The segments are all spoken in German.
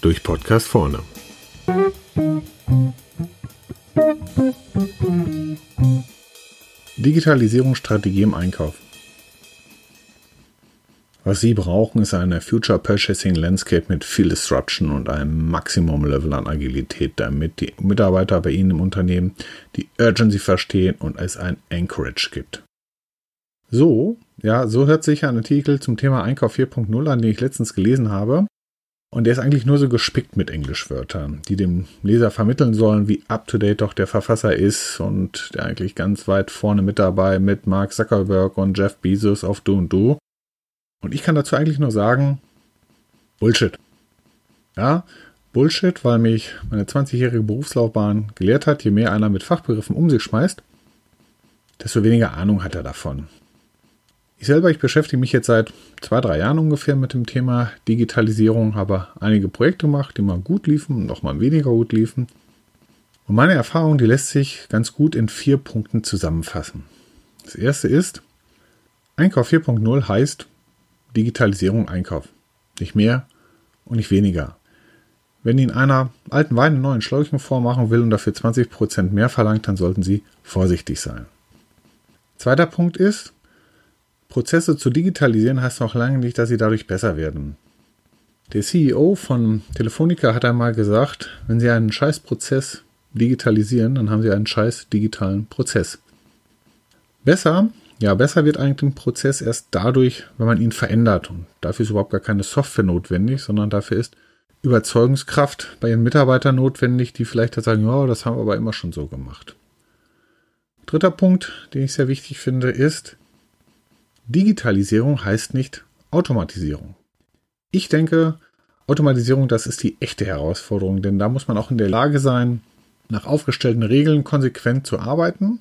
Durch Podcast vorne. Digitalisierungsstrategie im Einkauf. Was Sie brauchen, ist eine Future Purchasing Landscape mit viel Disruption und einem Maximum Level an Agilität, damit die Mitarbeiter bei Ihnen im Unternehmen die Urgency verstehen und es ein Anchorage gibt. So, ja, so hört sich ein Artikel zum Thema Einkauf 4.0 an, den ich letztens gelesen habe. Und der ist eigentlich nur so gespickt mit Englischwörtern, die dem Leser vermitteln sollen, wie up-to-date doch der Verfasser ist und der eigentlich ganz weit vorne mit dabei mit Mark Zuckerberg und Jeff Bezos auf Du und Du. Und ich kann dazu eigentlich nur sagen, Bullshit. Ja, Bullshit, weil mich meine 20-jährige Berufslaufbahn gelehrt hat, je mehr einer mit Fachbegriffen um sich schmeißt, desto weniger Ahnung hat er davon. Ich selber, ich beschäftige mich jetzt seit zwei, drei Jahren ungefähr mit dem Thema Digitalisierung, habe einige Projekte gemacht, die mal gut liefen und auch mal weniger gut liefen. Und meine Erfahrung, die lässt sich ganz gut in vier Punkten zusammenfassen. Das erste ist, Einkauf 4.0 heißt Digitalisierung Einkauf. Nicht mehr und nicht weniger. Wenn Ihnen einer alten Wein in neuen Schläuchen vormachen will und dafür 20% mehr verlangt, dann sollten Sie vorsichtig sein. Zweiter Punkt ist, Prozesse zu digitalisieren heißt noch lange nicht, dass sie dadurch besser werden. Der CEO von Telefonica hat einmal gesagt, wenn Sie einen Scheißprozess digitalisieren, dann haben Sie einen scheiß digitalen Prozess. Besser, ja, besser wird eigentlich ein Prozess erst dadurch, wenn man ihn verändert. Und dafür ist überhaupt gar keine Software notwendig, sondern dafür ist Überzeugungskraft bei Ihren Mitarbeitern notwendig, die vielleicht sagen, ja, das haben wir aber immer schon so gemacht. Dritter Punkt, den ich sehr wichtig finde, ist, Digitalisierung heißt nicht Automatisierung. Ich denke, Automatisierung, das ist die echte Herausforderung, denn da muss man auch in der Lage sein, nach aufgestellten Regeln konsequent zu arbeiten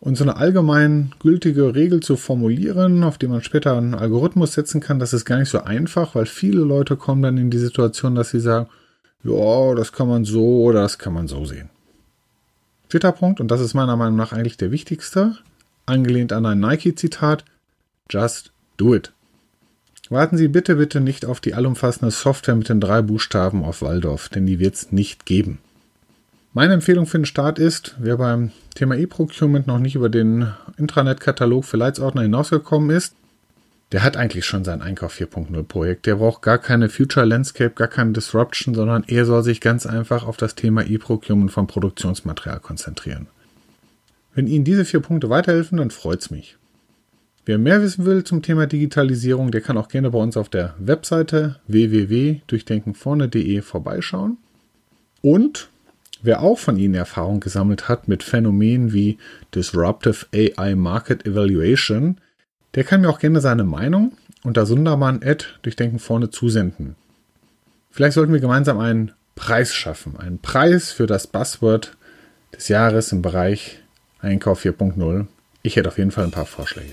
und so eine allgemein gültige Regel zu formulieren, auf die man später einen Algorithmus setzen kann, das ist gar nicht so einfach, weil viele Leute kommen dann in die Situation, dass sie sagen, ja, das kann man so oder das kann man so sehen. Vierter Punkt, und das ist meiner Meinung nach eigentlich der wichtigste, angelehnt an ein Nike-Zitat, Just do it. Warten Sie bitte, bitte nicht auf die allumfassende Software mit den drei Buchstaben auf Waldorf, denn die wird es nicht geben. Meine Empfehlung für den Start ist, wer beim Thema E-Procurement noch nicht über den Intranet-Katalog für Leitsordner hinausgekommen ist, der hat eigentlich schon sein Einkauf 4.0 Projekt. Der braucht gar keine Future Landscape, gar keine Disruption, sondern er soll sich ganz einfach auf das Thema E-Procurement von Produktionsmaterial konzentrieren. Wenn Ihnen diese vier Punkte weiterhelfen, dann freut's mich. Wer mehr wissen will zum Thema Digitalisierung, der kann auch gerne bei uns auf der Webseite www.durchdenkenvorne.de vorbeischauen. Und wer auch von Ihnen Erfahrung gesammelt hat mit Phänomenen wie Disruptive AI Market Evaluation, der kann mir auch gerne seine Meinung unter Sundermann Durchdenken vorne zusenden. Vielleicht sollten wir gemeinsam einen Preis schaffen. Einen Preis für das Buzzword des Jahres im Bereich Einkauf 4.0. Ich hätte auf jeden Fall ein paar Vorschläge.